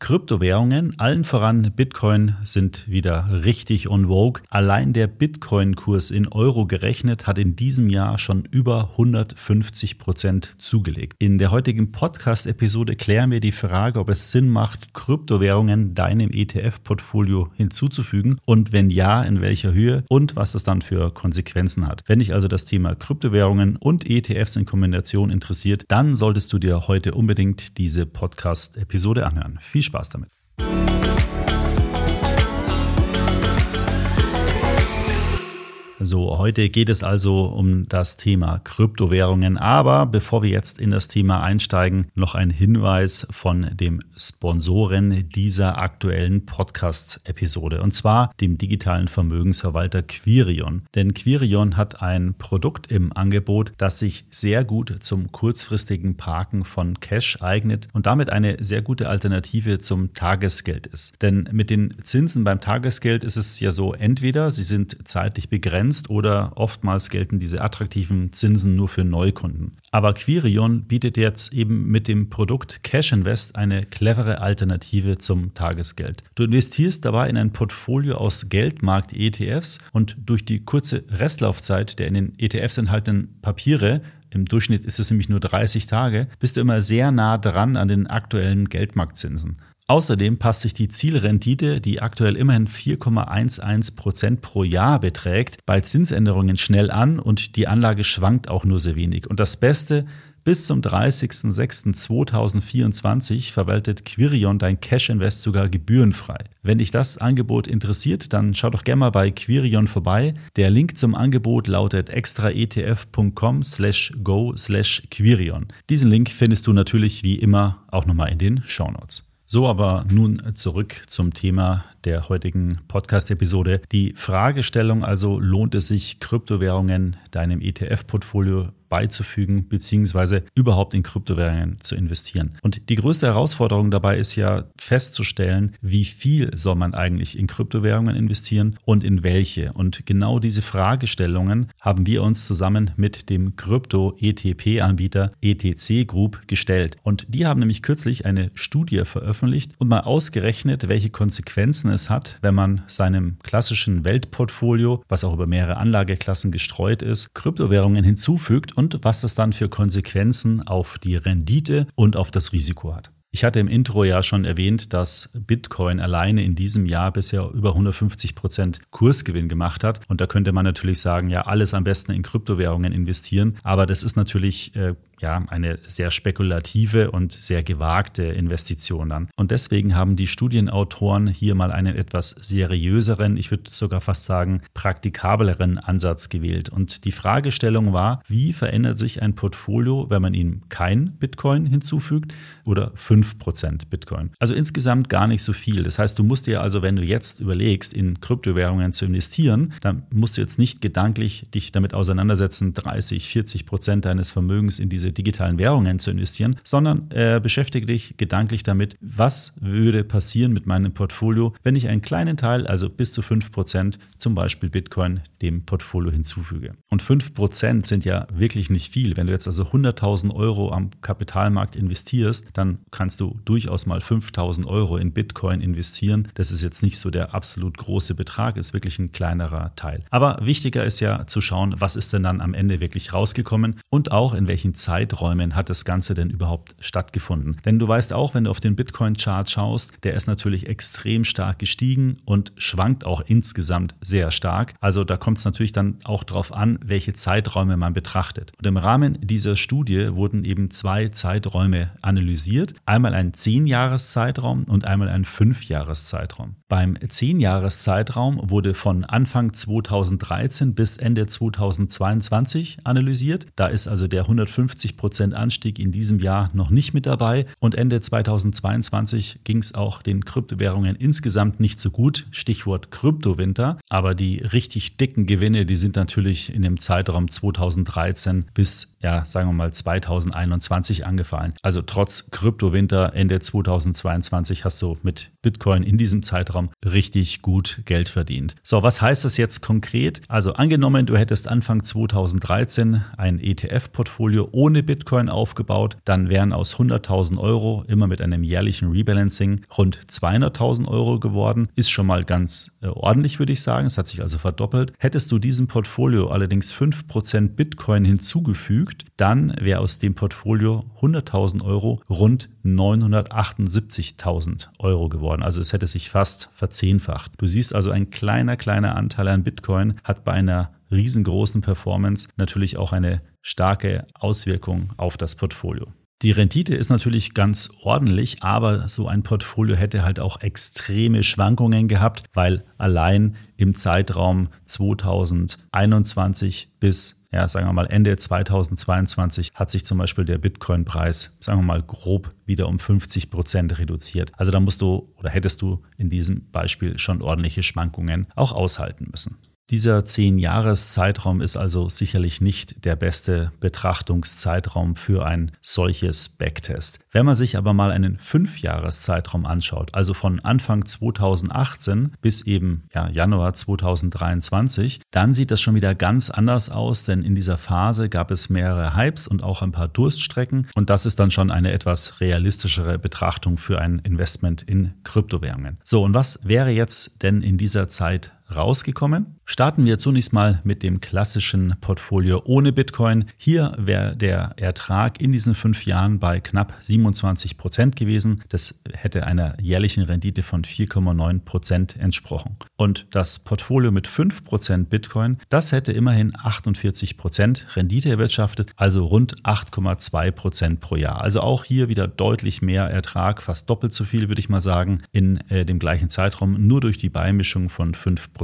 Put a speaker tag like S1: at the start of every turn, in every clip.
S1: Kryptowährungen, allen voran Bitcoin, sind wieder richtig on vogue. Allein der Bitcoin-Kurs in Euro gerechnet hat in diesem Jahr schon über 150 Prozent zugelegt. In der heutigen Podcast-Episode klären wir die Frage, ob es Sinn macht, Kryptowährungen deinem ETF-Portfolio hinzuzufügen und wenn ja, in welcher Höhe und was das dann für Konsequenzen hat. Wenn dich also das Thema Kryptowährungen und ETFs in Kombination interessiert, dann solltest du dir heute unbedingt diese Podcast-Episode anhören. Viel Spaß damit. So, heute geht es also um das Thema Kryptowährungen. Aber bevor wir jetzt in das Thema einsteigen, noch ein Hinweis von dem Sponsoren dieser aktuellen Podcast-Episode. Und zwar dem digitalen Vermögensverwalter Quirion. Denn Quirion hat ein Produkt im Angebot, das sich sehr gut zum kurzfristigen Parken von Cash eignet und damit eine sehr gute Alternative zum Tagesgeld ist. Denn mit den Zinsen beim Tagesgeld ist es ja so, entweder sie sind zeitlich begrenzt, begrenzt oder oftmals gelten diese attraktiven Zinsen nur für Neukunden. Aber Quirion bietet jetzt eben mit dem Produkt Cash Invest eine clevere Alternative zum Tagesgeld. Du investierst dabei in ein Portfolio aus Geldmarkt-ETFs und durch die kurze Restlaufzeit der in den ETFs enthaltenen Papiere im Durchschnitt ist es nämlich nur 30 Tage, bist du immer sehr nah dran an den aktuellen Geldmarktzinsen. Außerdem passt sich die Zielrendite, die aktuell immerhin 4,11 Prozent pro Jahr beträgt, bei Zinsänderungen schnell an und die Anlage schwankt auch nur sehr wenig. Und das Beste, bis zum 30.06.2024 verwaltet Quirion dein Cash Invest sogar gebührenfrei. Wenn dich das Angebot interessiert, dann schau doch gerne mal bei Quirion vorbei. Der Link zum Angebot lautet extraetf.com slash go slash Quirion. Diesen Link findest du natürlich wie immer auch nochmal in den Shownotes. So, aber nun zurück zum Thema der heutigen Podcast-Episode. Die Fragestellung also, lohnt es sich, Kryptowährungen deinem ETF-Portfolio beizufügen, beziehungsweise überhaupt in Kryptowährungen zu investieren. Und die größte Herausforderung dabei ist ja festzustellen, wie viel soll man eigentlich in Kryptowährungen investieren und in welche. Und genau diese Fragestellungen haben wir uns zusammen mit dem Krypto-ETP-Anbieter ETC Group gestellt. Und die haben nämlich kürzlich eine Studie veröffentlicht und mal ausgerechnet, welche Konsequenzen es hat, wenn man seinem klassischen Weltportfolio, was auch über mehrere Anlageklassen gestreut ist, Kryptowährungen hinzufügt und was das dann für Konsequenzen auf die Rendite und auf das Risiko hat. Ich hatte im Intro ja schon erwähnt, dass Bitcoin alleine in diesem Jahr bisher über 150 Prozent Kursgewinn gemacht hat. Und da könnte man natürlich sagen, ja, alles am besten in Kryptowährungen investieren. Aber das ist natürlich äh, ja, eine sehr spekulative und sehr gewagte Investition dann. Und deswegen haben die Studienautoren hier mal einen etwas seriöseren, ich würde sogar fast sagen, praktikableren Ansatz gewählt. Und die Fragestellung war, wie verändert sich ein Portfolio, wenn man ihm kein Bitcoin hinzufügt oder 5% Bitcoin? Also insgesamt gar nicht so viel. Das heißt, du musst dir also, wenn du jetzt überlegst, in Kryptowährungen zu investieren, dann musst du jetzt nicht gedanklich dich damit auseinandersetzen, 30, 40 Prozent deines Vermögens in diese digitalen Währungen zu investieren, sondern äh, beschäftige dich gedanklich damit, was würde passieren mit meinem Portfolio, wenn ich einen kleinen Teil, also bis zu 5%, zum Beispiel Bitcoin, dem Portfolio hinzufüge. Und 5% sind ja wirklich nicht viel. Wenn du jetzt also 100.000 Euro am Kapitalmarkt investierst, dann kannst du durchaus mal 5.000 Euro in Bitcoin investieren. Das ist jetzt nicht so der absolut große Betrag, ist wirklich ein kleinerer Teil. Aber wichtiger ist ja zu schauen, was ist denn dann am Ende wirklich rausgekommen und auch in welchen Zeiten Zeiträumen hat das Ganze denn überhaupt stattgefunden? Denn du weißt auch, wenn du auf den Bitcoin-Chart schaust, der ist natürlich extrem stark gestiegen und schwankt auch insgesamt sehr stark. Also da kommt es natürlich dann auch darauf an, welche Zeiträume man betrachtet. Und im Rahmen dieser Studie wurden eben zwei Zeiträume analysiert. Einmal ein 10-Jahres-Zeitraum und einmal ein 5-Jahres-Zeitraum. Beim 10-Jahres-Zeitraum wurde von Anfang 2013 bis Ende 2022 analysiert. Da ist also der 150 50 Anstieg in diesem Jahr noch nicht mit dabei. Und Ende 2022 ging es auch den Kryptowährungen insgesamt nicht so gut. Stichwort Kryptowinter. Aber die richtig dicken Gewinne, die sind natürlich in dem Zeitraum 2013 bis, ja, sagen wir mal 2021 angefallen. Also trotz Kryptowinter Ende 2022 hast du mit Bitcoin in diesem Zeitraum richtig gut Geld verdient. So, was heißt das jetzt konkret? Also angenommen, du hättest Anfang 2013 ein ETF-Portfolio ohne Bitcoin aufgebaut, dann wären aus 100.000 Euro immer mit einem jährlichen Rebalancing rund 200.000 Euro geworden. Ist schon mal ganz äh, ordentlich, würde ich sagen. Es hat sich also verdoppelt. Hättest du diesem Portfolio allerdings 5% Bitcoin hinzugefügt, dann wäre aus dem Portfolio 100.000 Euro rund 978.000 Euro geworden. Also es hätte sich fast verzehnfacht. Du siehst also ein kleiner, kleiner Anteil an Bitcoin hat bei einer riesengroßen Performance natürlich auch eine starke Auswirkung auf das Portfolio. Die Rendite ist natürlich ganz ordentlich, aber so ein Portfolio hätte halt auch extreme Schwankungen gehabt, weil allein im Zeitraum 2021 bis, ja, sagen wir mal Ende 2022 hat sich zum Beispiel der Bitcoin-Preis, sagen wir mal grob, wieder um 50 Prozent reduziert. Also da musst du oder hättest du in diesem Beispiel schon ordentliche Schwankungen auch aushalten müssen. Dieser Zehn-Jahres-Zeitraum ist also sicherlich nicht der beste Betrachtungszeitraum für ein solches Backtest. Wenn man sich aber mal einen Fünf-Jahres-Zeitraum anschaut, also von Anfang 2018 bis eben ja, Januar 2023, dann sieht das schon wieder ganz anders aus, denn in dieser Phase gab es mehrere Hypes und auch ein paar Durststrecken und das ist dann schon eine etwas realistischere Betrachtung für ein Investment in Kryptowährungen. So, und was wäre jetzt denn in dieser Zeit rausgekommen. Starten wir zunächst mal mit dem klassischen Portfolio ohne Bitcoin. Hier wäre der Ertrag in diesen fünf Jahren bei knapp 27 Prozent gewesen. Das hätte einer jährlichen Rendite von 4,9 Prozent entsprochen. Und das Portfolio mit 5 Prozent Bitcoin, das hätte immerhin 48 Prozent Rendite erwirtschaftet, also rund 8,2 Prozent pro Jahr. Also auch hier wieder deutlich mehr Ertrag, fast doppelt so viel, würde ich mal sagen, in äh, dem gleichen Zeitraum, nur durch die Beimischung von 5 Prozent.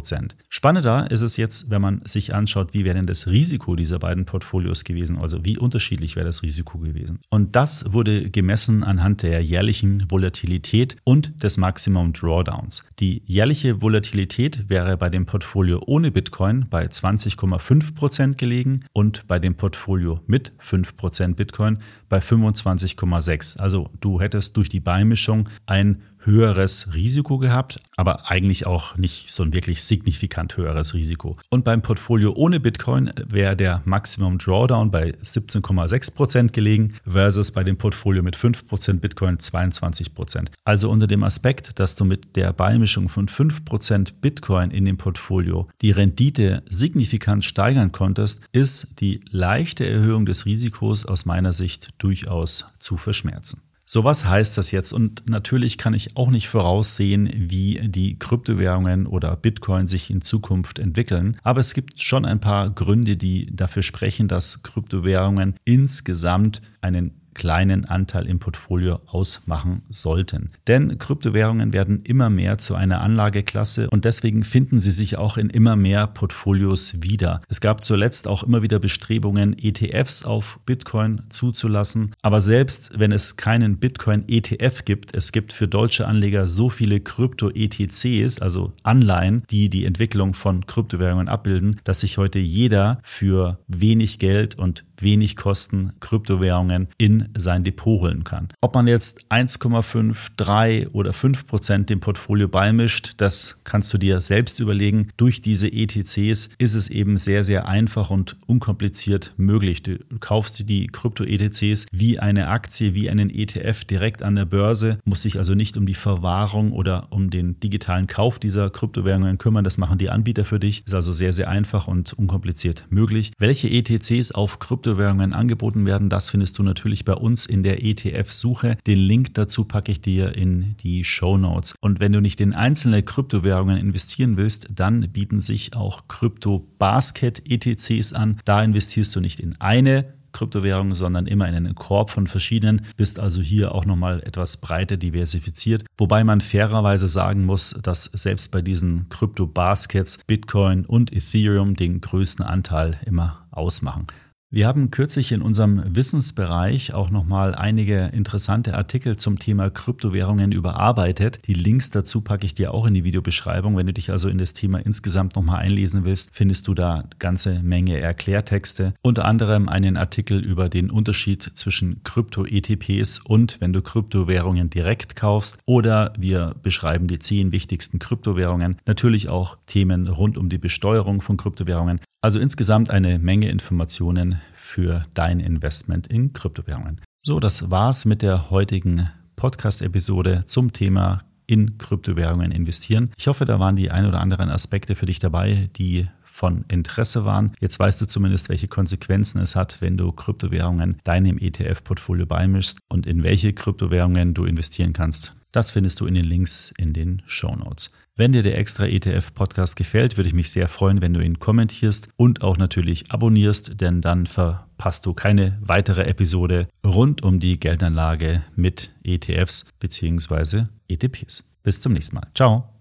S1: Spannender ist es jetzt, wenn man sich anschaut, wie wäre denn das Risiko dieser beiden Portfolios gewesen, also wie unterschiedlich wäre das Risiko gewesen. Und das wurde gemessen anhand der jährlichen Volatilität und des Maximum Drawdowns. Die jährliche Volatilität wäre bei dem Portfolio ohne Bitcoin bei 20,5 Prozent gelegen und bei dem Portfolio mit 5 Prozent Bitcoin bei 25,6. Also du hättest durch die Beimischung ein höheres Risiko gehabt, aber eigentlich auch nicht so ein wirklich signifikant höheres Risiko. Und beim Portfolio ohne Bitcoin wäre der Maximum Drawdown bei 17,6 Prozent gelegen versus bei dem Portfolio mit 5% Bitcoin 22%. Prozent. Also unter dem Aspekt, dass du mit der Beimischung von 5% Bitcoin in dem Portfolio die Rendite signifikant steigern konntest, ist die leichte Erhöhung des Risikos aus meiner Sicht durchaus zu verschmerzen. So, was heißt das jetzt? Und natürlich kann ich auch nicht voraussehen, wie die Kryptowährungen oder Bitcoin sich in Zukunft entwickeln. Aber es gibt schon ein paar Gründe, die dafür sprechen, dass Kryptowährungen insgesamt einen kleinen Anteil im Portfolio ausmachen sollten. Denn Kryptowährungen werden immer mehr zu einer Anlageklasse und deswegen finden sie sich auch in immer mehr Portfolios wieder. Es gab zuletzt auch immer wieder Bestrebungen, ETFs auf Bitcoin zuzulassen. Aber selbst wenn es keinen Bitcoin-ETF gibt, es gibt für deutsche Anleger so viele Krypto-ETCs, also Anleihen, die die Entwicklung von Kryptowährungen abbilden, dass sich heute jeder für wenig Geld und wenig Kosten Kryptowährungen in sein Depot holen kann. Ob man jetzt 1,5, 3 oder 5 Prozent dem Portfolio beimischt, das kannst du dir selbst überlegen. Durch diese ETCs ist es eben sehr, sehr einfach und unkompliziert möglich. Du kaufst die Krypto-ETCs wie eine Aktie, wie einen ETF direkt an der Börse, musst dich also nicht um die Verwahrung oder um den digitalen Kauf dieser Kryptowährungen kümmern. Das machen die Anbieter für dich. Ist also sehr, sehr einfach und unkompliziert möglich. Welche ETCs auf Krypto Kryptowährungen angeboten werden. Das findest du natürlich bei uns in der ETF-Suche. Den Link dazu packe ich dir in die Show Notes. Und wenn du nicht in einzelne Kryptowährungen investieren willst, dann bieten sich auch Krypto-Basket-ETCs an. Da investierst du nicht in eine Kryptowährung, sondern immer in einen Korb von verschiedenen, bist also hier auch nochmal etwas breiter diversifiziert. Wobei man fairerweise sagen muss, dass selbst bei diesen Krypto-Baskets Bitcoin und Ethereum den größten Anteil immer ausmachen. Wir haben kürzlich in unserem Wissensbereich auch nochmal einige interessante Artikel zum Thema Kryptowährungen überarbeitet. Die Links dazu packe ich dir auch in die Videobeschreibung. Wenn du dich also in das Thema insgesamt nochmal einlesen willst, findest du da ganze Menge Erklärtexte. Unter anderem einen Artikel über den Unterschied zwischen Krypto-ETPs und wenn du Kryptowährungen direkt kaufst. Oder wir beschreiben die zehn wichtigsten Kryptowährungen. Natürlich auch Themen rund um die Besteuerung von Kryptowährungen. Also insgesamt eine Menge Informationen für dein Investment in Kryptowährungen. So, das war's mit der heutigen Podcast-Episode zum Thema in Kryptowährungen investieren. Ich hoffe, da waren die ein oder anderen Aspekte für dich dabei, die von Interesse waren. Jetzt weißt du zumindest, welche Konsequenzen es hat, wenn du Kryptowährungen deinem ETF-Portfolio beimischst und in welche Kryptowährungen du investieren kannst. Das findest du in den Links in den Show Notes. Wenn dir der extra ETF Podcast gefällt, würde ich mich sehr freuen, wenn du ihn kommentierst und auch natürlich abonnierst, denn dann verpasst du keine weitere Episode rund um die Geldanlage mit ETFs bzw. ETPs. Bis zum nächsten Mal. Ciao.